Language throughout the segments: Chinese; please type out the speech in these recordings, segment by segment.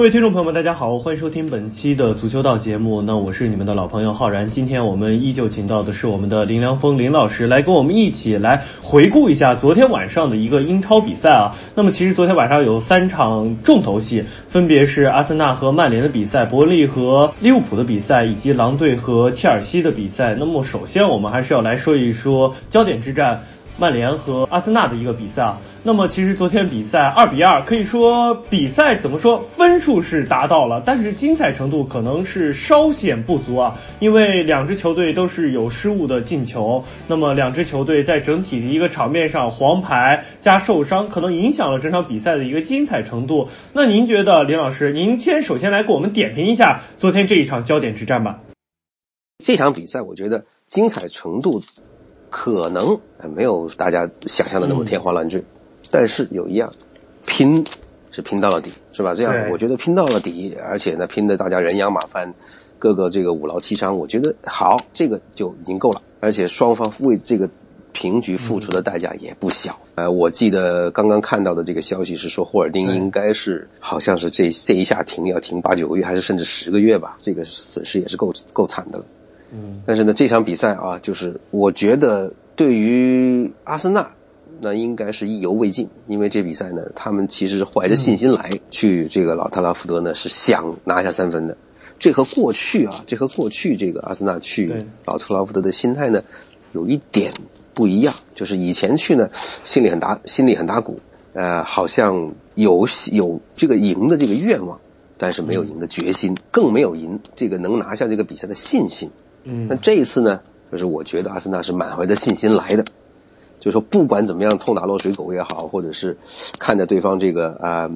各位听众朋友们，大家好，欢迎收听本期的足球道节目。那我是你们的老朋友浩然。今天我们依旧请到的是我们的林良锋林老师，来跟我们一起来回顾一下昨天晚上的一个英超比赛啊。那么其实昨天晚上有三场重头戏，分别是阿森纳和曼联的比赛，伯利和利物浦的比赛，以及狼队和切尔西的比赛。那么首先我们还是要来说一说焦点之战。曼联和阿森纳的一个比赛啊，那么其实昨天比赛二比二，可以说比赛怎么说分数是达到了，但是精彩程度可能是稍显不足啊，因为两支球队都是有失误的进球，那么两支球队在整体的一个场面上黄牌加受伤，可能影响了这场比赛的一个精彩程度。那您觉得林老师，您先首先来给我们点评一下昨天这一场焦点之战吧？这场比赛我觉得精彩程度。可能没有大家想象的那么天花乱坠，但是有一样，拼是拼到了底，是吧？这样我觉得拼到了底，而且呢，拼的大家人仰马翻，各个这个五劳七伤，我觉得好，这个就已经够了。而且双方为这个平局付出的代价也不小。呃，我记得刚刚看到的这个消息是说，霍尔丁应该是好像是这这一下停要停八九个月，还是甚至十个月吧？这个损失也是够够惨的了。嗯，但是呢，这场比赛啊，就是我觉得对于阿森纳，那应该是意犹未尽，因为这比赛呢，他们其实是怀着信心来去这个老特拉福德呢，是想拿下三分的。这和过去啊，这和过去这个阿森纳去老特拉福德的心态呢，有一点不一样，就是以前去呢，心里很打心里很打鼓，呃，好像有有这个赢的这个愿望，但是没有赢的决心，更没有赢这个能拿下这个比赛的信心。嗯，那这一次呢，就是我觉得阿森纳是满怀的信心来的，就是说不管怎么样痛打落水狗也好，或者是看着对方这个啊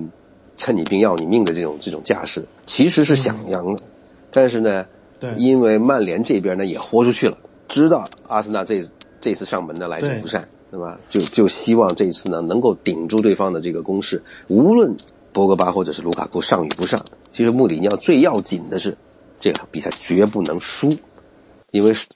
趁你病要你命的这种这种架势，其实是想赢的，但是呢，对，因为曼联这边呢也豁出去了，知道阿森纳这这次上门的来者不善，对吧？就就希望这次呢能够顶住对方的这个攻势，无论博格巴或者是卢卡库上与不上，其实穆里尼奥最要紧的是这场比赛绝不能输。因为是。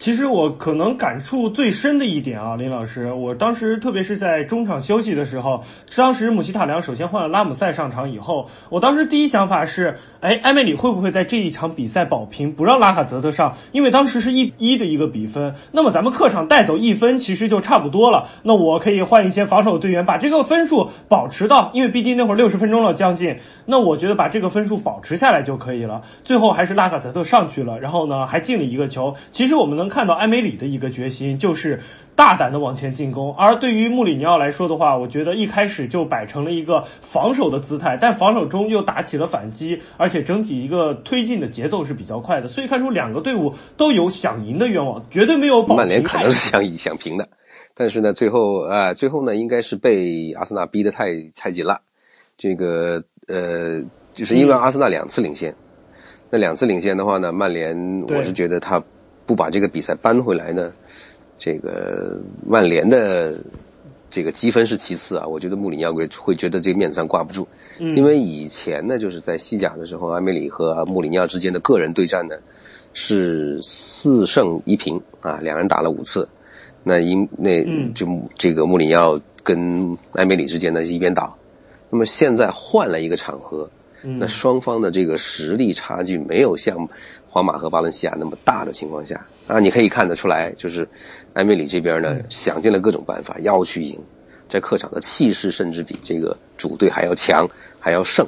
其实我可能感触最深的一点啊，林老师，我当时特别是在中场休息的时候，当时姆希塔良首先换了拉姆塞上场以后，我当时第一想法是，哎，埃梅里会不会在这一场比赛保平，不让拉卡泽特上？因为当时是一一的一个比分，那么咱们客场带走一分，其实就差不多了。那我可以换一些防守队员，把这个分数保持到，因为毕竟那会儿六十分钟了将近，那我觉得把这个分数保持下来就可以了。最后还是拉卡泽特上去了，然后呢还进了一个球。其实我们能看到埃梅里的一个决心，就是大胆的往前进攻。而对于穆里尼奥来说的话，我觉得一开始就摆成了一个防守的姿态，但防守中又打起了反击，而且整体一个推进的节奏是比较快的。所以看出两个队伍都有想赢的愿望，绝对没有保。曼联可能是想赢想平的，但是呢，最后啊，最后呢，应该是被阿森纳逼得太太紧了。这个呃，就是因为阿森纳两次领先，那两次领先的话呢，曼联我是觉得他。不把这个比赛扳回来呢，这个曼联的这个积分是其次啊。我觉得穆里尼奥会会觉得这个面子上挂不住，因为以前呢就是在西甲的时候，埃梅里和穆里尼奥之间的个人对战呢是四胜一平啊，两人打了五次，那因那就这个穆里尼奥跟埃梅里之间呢是一边倒。那么现在换了一个场合，那双方的这个实力差距没有像。皇马和巴伦西亚那么大的情况下啊，你可以看得出来，就是埃梅里这边呢想尽了各种办法要去赢，在客场的气势甚至比这个主队还要强，还要胜，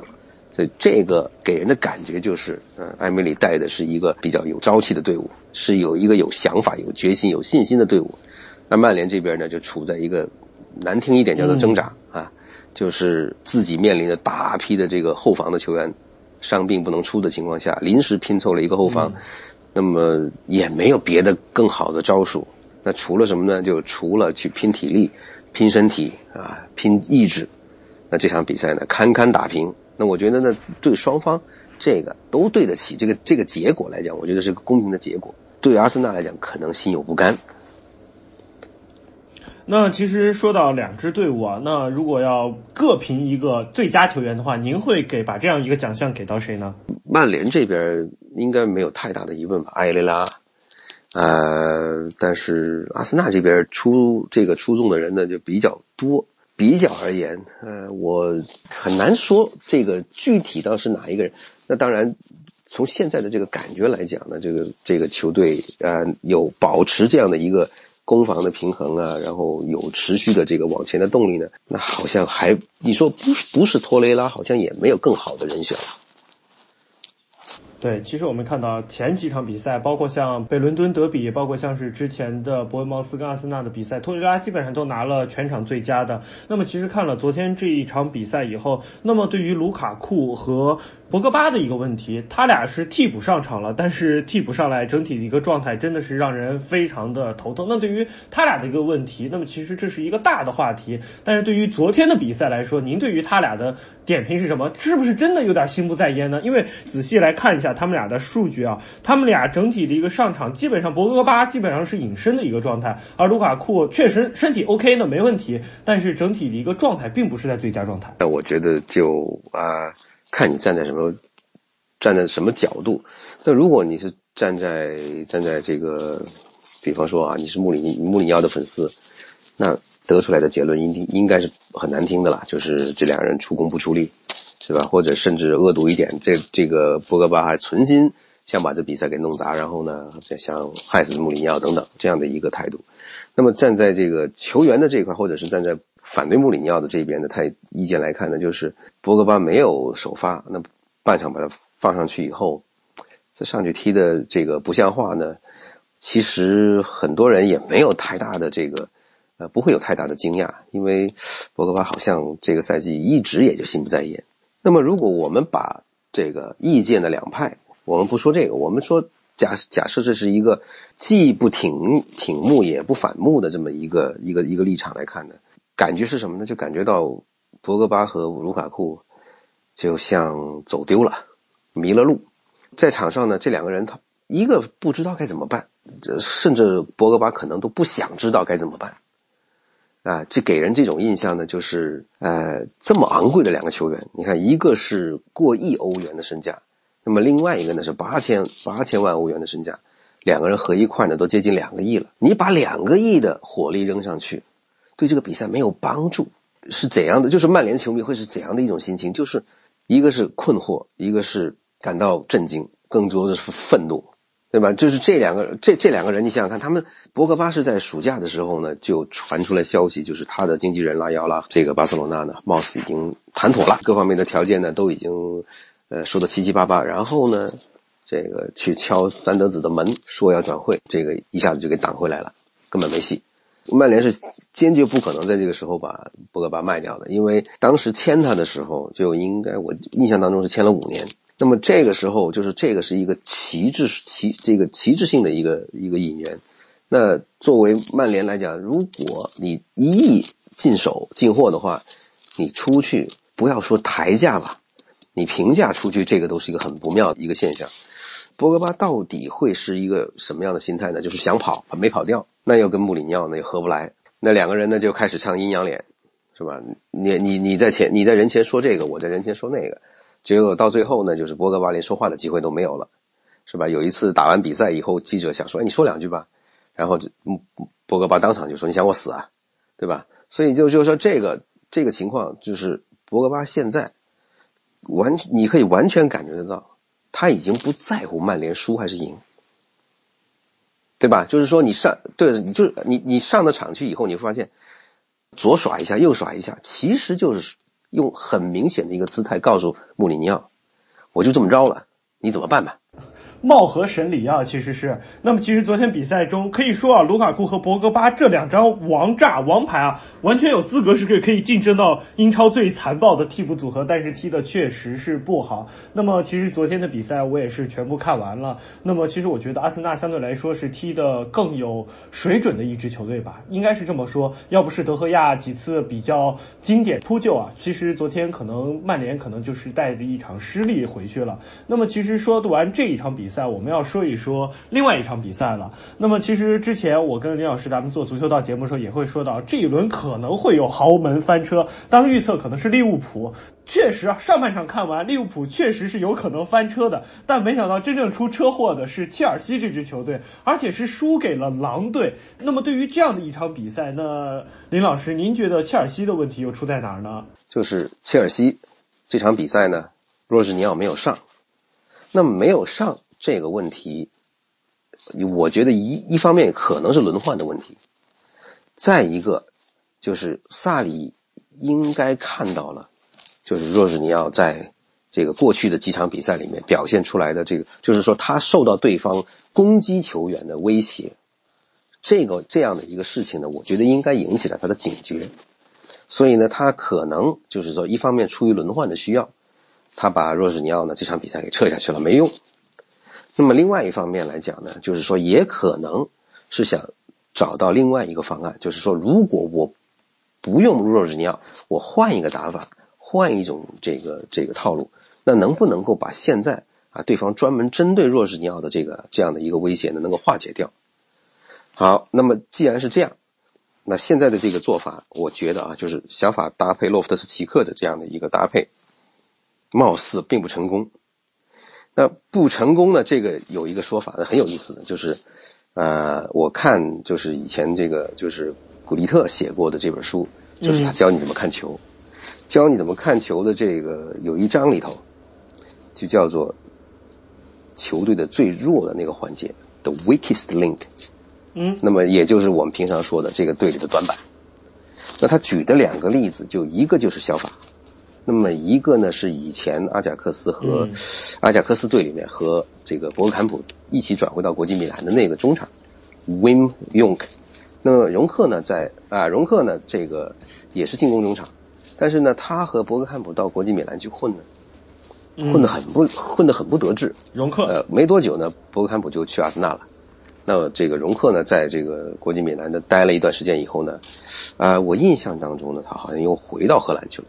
所以这个给人的感觉就是，嗯，埃梅里带的是一个比较有朝气的队伍，是有一个有想法、有决心、有信心的队伍。那曼联这边呢，就处在一个难听一点叫做挣扎啊，就是自己面临着大批的这个后防的球员。伤病不能出的情况下，临时拼凑了一个后防，那么也没有别的更好的招数。那除了什么呢？就除了去拼体力、拼身体啊、拼意志。那这场比赛呢，堪堪打平。那我觉得呢，对双方这个都对得起这个这个结果来讲，我觉得是个公平的结果。对阿森纳来讲，可能心有不甘。那其实说到两支队伍啊，那如果要各评一个最佳球员的话，您会给把这样一个奖项给到谁呢？曼联这边应该没有太大的疑问吧，埃雷拉。呃，但是阿森纳这边出这个出众的人呢就比较多。比较而言，呃，我很难说这个具体到是哪一个人。那当然，从现在的这个感觉来讲呢，这个这个球队呃有保持这样的一个攻防的平衡啊，然后有持续的这个往前的动力呢，那好像还你说不不是托雷拉，好像也没有更好的人选了。对，其实我们看到前几场比赛，包括像北伦敦德比，包括像是之前的伯恩茅斯跟阿森纳的比赛，托雷拉基本上都拿了全场最佳的。那么其实看了昨天这一场比赛以后，那么对于卢卡库和博格巴的一个问题，他俩是替补上场了，但是替补上来整体的一个状态真的是让人非常的头疼。那对于他俩的一个问题，那么其实这是一个大的话题。但是对于昨天的比赛来说，您对于他俩的点评是什么？是不是真的有点心不在焉呢？因为仔细来看一下。他们俩的数据啊，他们俩整体的一个上场，基本上博格巴基本上是隐身的一个状态，而卢卡库确实身体 OK 的没问题，但是整体的一个状态并不是在最佳状态。那我觉得就啊，看你站在什么站在什么角度。那如果你是站在站在这个，比方说啊，你是穆里穆里尼奥的粉丝，那得出来的结论应应该是很难听的啦，就是这两人出工不出力。是吧？或者甚至恶毒一点，这这个博格巴还存心想把这比赛给弄砸，然后呢，再想害死穆里尼奥等等这样的一个态度。那么站在这个球员的这一块，或者是站在反对穆里尼奥的这边的态意见来看呢，就是博格巴没有首发，那半场把他放上去以后，再上去踢的这个不像话呢，其实很多人也没有太大的这个呃不会有太大的惊讶，因为博格巴好像这个赛季一直也就心不在焉。那么，如果我们把这个意见的两派，我们不说这个，我们说假假设这是一个既不挺挺穆也不反穆的这么一个一个一个立场来看呢，感觉是什么呢？就感觉到博格巴和卢卡库就像走丢了，迷了路，在场上呢，这两个人他一个不知道该怎么办，甚至博格巴可能都不想知道该怎么办。啊，这给人这种印象呢，就是呃，这么昂贵的两个球员，你看，一个是过亿欧元的身价，那么另外一个呢是八千八千万欧元的身价，两个人合一块呢都接近两个亿了。你把两个亿的火力扔上去，对这个比赛没有帮助，是怎样的？就是曼联球迷会是怎样的一种心情？就是一个是困惑，一个是感到震惊，更多的是愤怒。对吧？就是这两个，这这两个人，你想想看，他们博格巴是在暑假的时候呢，就传出来消息，就是他的经纪人拉奥拉，这个巴塞罗那呢，貌似已经谈妥了，各方面的条件呢都已经呃说的七七八八，然后呢，这个去敲三德子的门，说要转会，这个一下子就给挡回来了，根本没戏。曼联是坚决不可能在这个时候把博格巴卖掉的，因为当时签他的时候就应该，我印象当中是签了五年。那么这个时候，就是这个是一个旗帜旗这个旗帜性的一个一个引援。那作为曼联来讲，如果你一亿进手进货的话，你出去不要说抬价吧，你平价出去，这个都是一个很不妙的一个现象。博格巴到底会是一个什么样的心态呢？就是想跑，没跑掉，那又跟穆里尼奥那又合不来，那两个人呢就开始唱阴阳脸，是吧？你你你在前你在人前说这个，我在人前说那个。结果到最后呢，就是博格巴连说话的机会都没有了，是吧？有一次打完比赛以后，记者想说：“哎，你说两句吧。”然后这，嗯博格巴当场就说：“你想我死啊，对吧？”所以就就说这个这个情况，就是博格巴现在完，你可以完全感觉得到，他已经不在乎曼联输还是赢，对吧？就是说你上对，你就你你上的场去以后，你会发现左耍一下，右耍一下，其实就是。用很明显的一个姿态告诉穆里尼奥，我就这么着了，你怎么办吧？貌合神离啊，其实是。那么其实昨天比赛中可以说啊，卢卡库和博格巴这两张王炸王牌啊，完全有资格是可以可以竞争到英超最残暴的替补组合，但是踢的确实是不好。那么其实昨天的比赛我也是全部看完了。那么其实我觉得阿森纳相对来说是踢的更有水准的一支球队吧，应该是这么说。要不是德赫亚几次比较经典扑救啊，其实昨天可能曼联可能就是带着一场失利回去了。那么其实说完这这一场比赛，我们要说一说另外一场比赛了。那么其实之前我跟林老师咱们做足球道节目的时候也会说到，这一轮可能会有豪门翻车，当时预测可能是利物浦。确实啊，上半场看完利物浦确实是有可能翻车的，但没想到真正出车祸的是切尔西这支球队，而且是输给了狼队。那么对于这样的一场比赛，那林老师您觉得切尔西的问题又出在哪儿呢？就是切尔西这场比赛呢，若日尼奥没有上。那么没有上这个问题，我觉得一一方面可能是轮换的问题，再一个就是萨里应该看到了，就是若日尼奥在这个过去的几场比赛里面表现出来的这个，就是说他受到对方攻击球员的威胁，这个这样的一个事情呢，我觉得应该引起了他的警觉，所以呢，他可能就是说一方面出于轮换的需要。他把若日尼奥呢这场比赛给撤下去了，没用。那么另外一方面来讲呢，就是说也可能是想找到另外一个方案，就是说如果我不用若日尼奥，我换一个打法，换一种这个这个套路，那能不能够把现在啊对方专门针对若日尼奥的这个这样的一个威胁呢，能够化解掉？好，那么既然是这样，那现在的这个做法，我觉得啊，就是小法搭配洛夫特斯奇克的这样的一个搭配。貌似并不成功，那不成功呢？这个有一个说法，很有意思的，就是，呃，我看就是以前这个就是古利特写过的这本书，就是他教你怎么看球，教你怎么看球的这个有一章里头，就叫做球队的最弱的那个环节，the weakest link。嗯，那么也就是我们平常说的这个队里的短板。那他举的两个例子，就一个就是小法。那么一个呢是以前阿贾克斯和阿贾克斯队里面和这个博格坎普一起转回到国际米兰的那个中场，Wim y o n k。那么容克呢在啊容克呢这个也是进攻中场，但是呢他和博格坎普到国际米兰去混呢，混得很不混得很不得志。容克呃没多久呢博格坎普就去阿森纳了，那么这个容克呢在这个国际米兰的待了一段时间以后呢，啊我印象当中呢他好像又回到荷兰去了。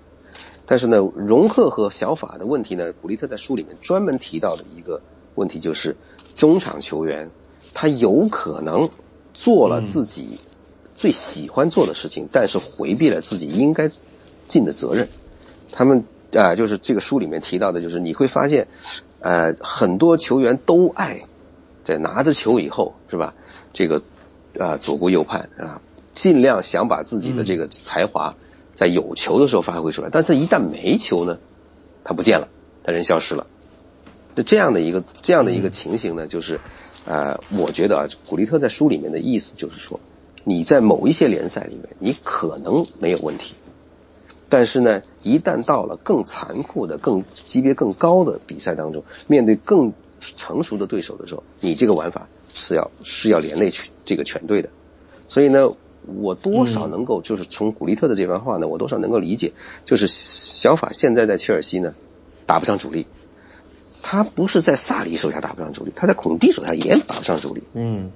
但是呢，容克和小法的问题呢，古利特在书里面专门提到的一个问题就是，中场球员他有可能做了自己最喜欢做的事情，但是回避了自己应该尽的责任。他们啊，就是这个书里面提到的，就是你会发现，呃，很多球员都爱在拿着球以后，是吧？这个啊，左顾右盼啊，尽量想把自己的这个才华。在有球的时候发挥出来，但是一旦没球呢，他不见了，他人消失了。那这样的一个这样的一个情形呢，就是，呃，我觉得啊，古利特在书里面的意思就是说，你在某一些联赛里面，你可能没有问题，但是呢，一旦到了更残酷的、更级别更高的比赛当中，面对更成熟的对手的时候，你这个玩法是要是要连累全这个全队的，所以呢。我多少能够，就是从古利特的这番话呢，我多少能够理解，就是小法现在在切尔西呢，打不上主力，他不是在萨里手下打不上主力，他在孔蒂手下也打不上主力。嗯。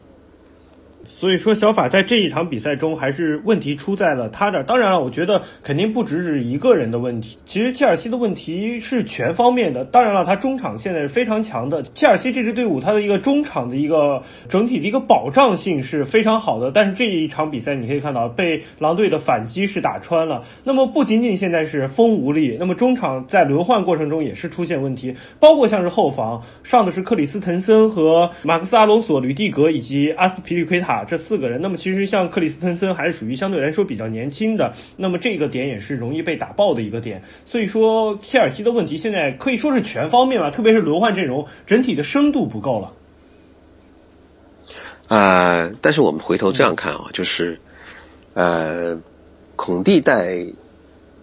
所以说，小法在这一场比赛中还是问题出在了他这儿。当然了，我觉得肯定不只是一个人的问题。其实切尔西的问题是全方面的。当然了，他中场现在是非常强的。切尔西这支队伍，他的一个中场的一个整体的一个保障性是非常好的。但是这一场比赛，你可以看到被狼队的反击是打穿了。那么不仅仅现在是锋无力，那么中场在轮换过程中也是出现问题，包括像是后防上的是克里斯滕森和马克斯阿隆索、吕蒂格以及阿斯皮利奎塔。这四个人，那么其实像克里斯滕森还是属于相对来说比较年轻的，那么这个点也是容易被打爆的一个点。所以说，切尔西的问题现在可以说是全方面吧，特别是轮换阵容整体的深度不够了。啊，但是我们回头这样看啊，就是呃，孔蒂带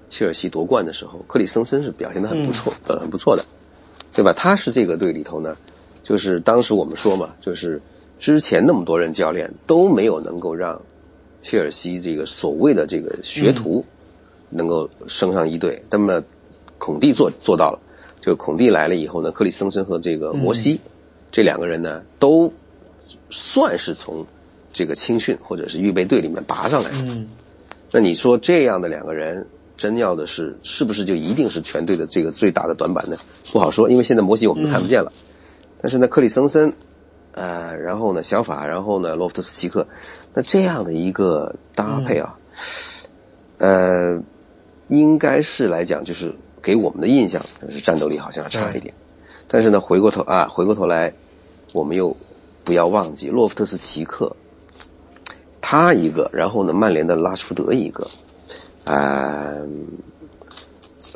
切尔西夺冠的时候，克里斯滕森是表现的很不错，呃，很不错的，对吧？他是这个队里头呢，就是当时我们说嘛，就是之前那么多任教练都没有能够让切尔西这个所谓的这个学徒能够升上一队，那么孔蒂做做到了。就孔蒂来了以后呢，克里斯滕森和这个摩西这两个人呢，都算是从这个青训或者是预备队里面拔上来的。那你说这样的两个人，真要的是是不是就一定是全队的这个最大的短板呢？不好说，因为现在摩西我们看不见了。但是呢，克里斯滕森，呃，然后呢，小法，然后呢，洛夫特斯奇克，那这样的一个搭配啊，呃，应该是来讲就是。给我们的印象是战斗力好像要差一点，但是呢，回过头啊，回过头来，我们又不要忘记洛夫特斯奇克，他一个，然后呢，曼联的拉什福德一个，啊，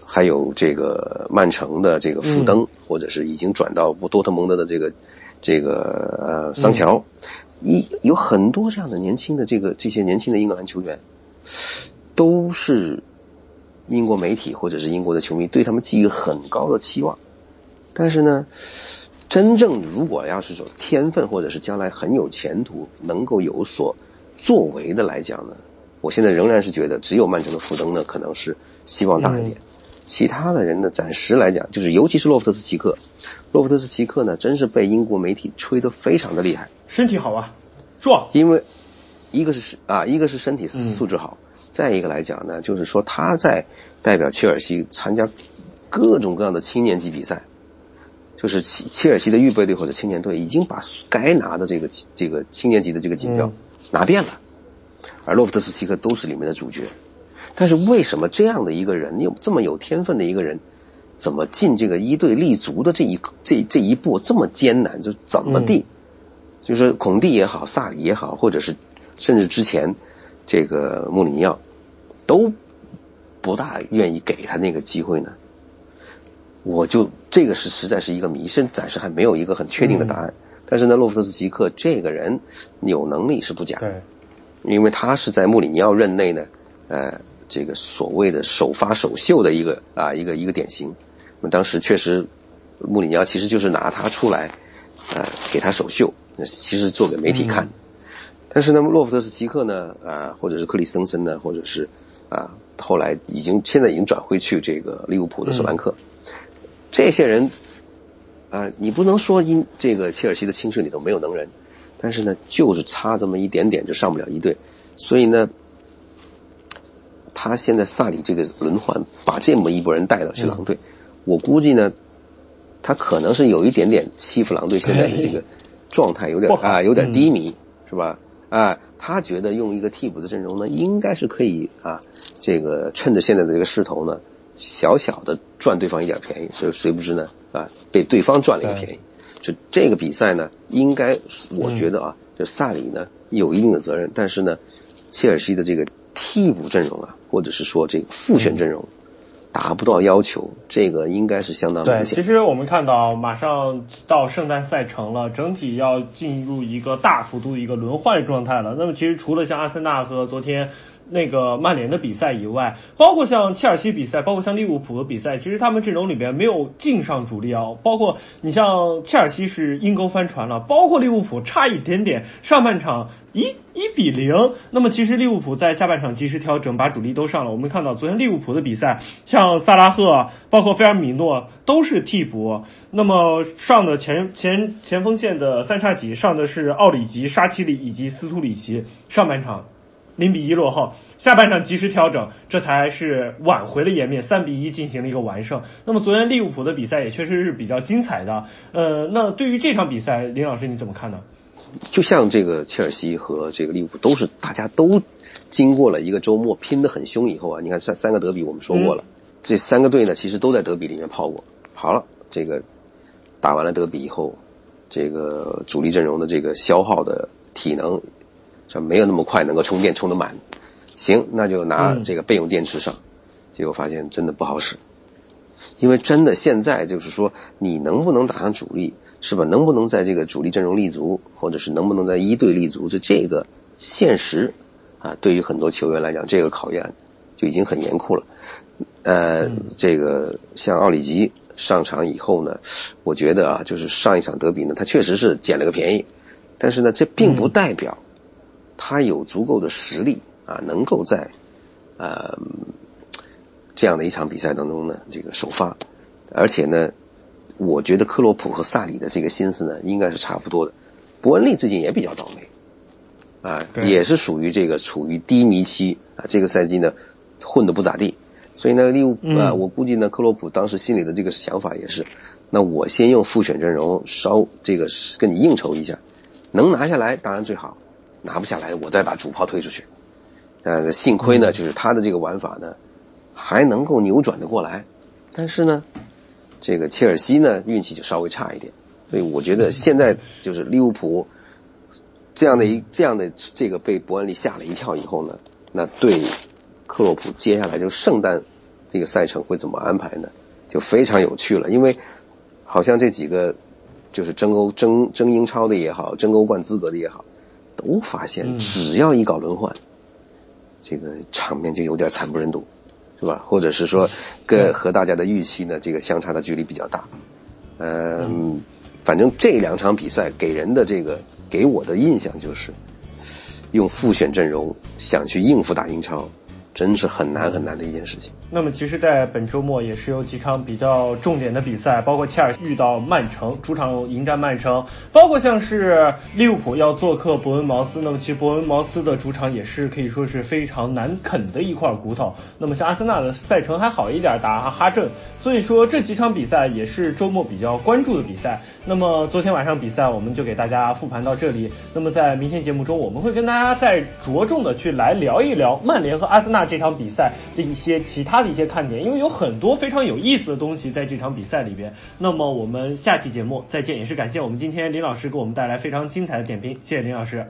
还有这个曼城的这个福登，或者是已经转到多特蒙德的这个这个呃桑乔，一有很多这样的年轻的这个这些年轻的英格兰球员，都是。英国媒体或者是英国的球迷对他们寄予很高的期望，但是呢，真正如果要是说天分或者是将来很有前途、能够有所作为的来讲呢，我现在仍然是觉得只有曼城的福登呢可能是希望大一点，其他的人呢暂时来讲，就是尤其是洛夫特斯奇克，洛夫特斯奇克呢真是被英国媒体吹得非常的厉害，身体好啊，壮，因为一个是啊一个是身体素质好。再一个来讲呢，就是说他在代表切尔西参加各种各样的青年级比赛，就是切切尔西的预备队或者青年队已经把该拿的这个这个青年级的这个锦标拿遍了，而洛夫特斯奇克都是里面的主角。但是为什么这样的一个人有这么有天分的一个人，怎么进这个一队立足的这一这这一步这么艰难？就怎么地？就是孔蒂也好，萨里也好，或者是甚至之前。这个穆里尼奥都不大愿意给他那个机会呢，我就这个是实在是一个谜，现暂时还没有一个很确定的答案。但是呢，洛夫特斯奇克这个人有能力是不假，对，因为他是在穆里尼奥任内呢，呃，这个所谓的首发首秀的一个啊一个一个典型。那么当时确实穆里尼奥其实就是拿他出来，呃，给他首秀，其实做给媒体看。但是呢，洛夫特斯奇克呢，啊，或者是克里斯滕森呢，或者是啊，后来已经现在已经转回去这个利物浦的索兰克，这些人啊，你不能说因这个切尔西的青训里头没有能人，但是呢，就是差这么一点点就上不了一队，所以呢，他现在萨里这个轮换把这么一拨人带到去狼队，我估计呢，他可能是有一点点欺负狼队现在的这个状态有点啊有点低迷，是吧？啊，他觉得用一个替补的阵容呢，应该是可以啊，这个趁着现在的这个势头呢，小小的赚对方一点便宜，所以谁不知呢？啊，被对方赚了一个便宜。就这个比赛呢，应该我觉得啊，就萨里呢有一定的责任，但是呢，切尔西的这个替补阵容啊，或者是说这个复选阵容。达不到要求，这个应该是相当明显。对，其实我们看到马上到圣诞赛程了，整体要进入一个大幅度一个轮换状态了。那么其实除了像阿森纳和昨天。那个曼联的比赛以外，包括像切尔西比赛，包括像利物浦的比赛，其实他们阵容里边没有进上主力啊。包括你像切尔西是阴沟翻船了，包括利物浦差一点点，上半场一一比零。那么其实利物浦在下半场及时调整，把主力都上了。我们看到昨天利物浦的比赛，像萨拉赫，包括菲尔米诺都是替补。那么上的前前前锋线的三叉戟上的是奥里吉、沙奇里以及斯图里奇。上半场。零比一落后，下半场及时调整，这才是挽回了颜面，三比一进行了一个完胜。那么昨天利物浦的比赛也确实是比较精彩的。呃，那对于这场比赛，林老师你怎么看呢？就像这个切尔西和这个利物浦都是大家都经过了一个周末拼得很凶以后啊，你看三三个德比我们说过了，这三个队呢其实都在德比里面泡过。好了，这个打完了德比以后，这个主力阵容的这个消耗的体能。这没有那么快能够充电充得满，行，那就拿这个备用电池上，结果发现真的不好使，因为真的现在就是说你能不能打上主力，是吧？能不能在这个主力阵容立足，或者是能不能在一队立足，就这个现实啊，对于很多球员来讲，这个考验就已经很严酷了。呃，这个像奥里吉上场以后呢，我觉得啊，就是上一场德比呢，他确实是捡了个便宜，但是呢，这并不代表他有足够的实力啊，能够在呃这样的一场比赛当中呢，这个首发，而且呢，我觉得克洛普和萨里的这个心思呢，应该是差不多的。伯恩利最近也比较倒霉。啊，也是属于这个处于低迷期啊，这个赛季呢混的不咋地，所以呢利物浦啊，我估计呢克洛普当时心里的这个想法也是，那我先用复选阵容稍这个跟你应酬一下，能拿下来当然最好，拿不下来我再把主炮推出去。呃，幸亏呢就是他的这个玩法呢还能够扭转的过来，但是呢这个切尔西呢运气就稍微差一点，所以我觉得现在就是利物浦。这样的一这样的这个被伯恩利吓了一跳以后呢，那对克洛普接下来就圣诞这个赛程会怎么安排呢？就非常有趣了，因为好像这几个就是争欧争争英超的也好，争欧冠资格的也好，都发现只要一搞轮换，这个场面就有点惨不忍睹，是吧？或者是说跟和大家的预期呢，这个相差的距离比较大。嗯，反正这两场比赛给人的这个。给我的印象就是，用复选阵容想去应付打英超。真是很难很难的一件事情。那么，其实，在本周末也是有几场比较重点的比赛，包括切尔西遇到曼城，主场迎战曼城；包括像是利物浦要做客伯恩茅斯。那么，其实伯恩茅斯的主场也是可以说是非常难啃的一块骨头。那么，像阿森纳的赛程还好一点，打哈镇。所以说，这几场比赛也是周末比较关注的比赛。那么，昨天晚上比赛我们就给大家复盘到这里。那么，在明天节目中，我们会跟大家再着重的去来聊一聊曼联和阿森纳。这场比赛的一些其他的一些看点，因为有很多非常有意思的东西在这场比赛里边。那么我们下期节目再见，也是感谢我们今天林老师给我们带来非常精彩的点评，谢谢林老师。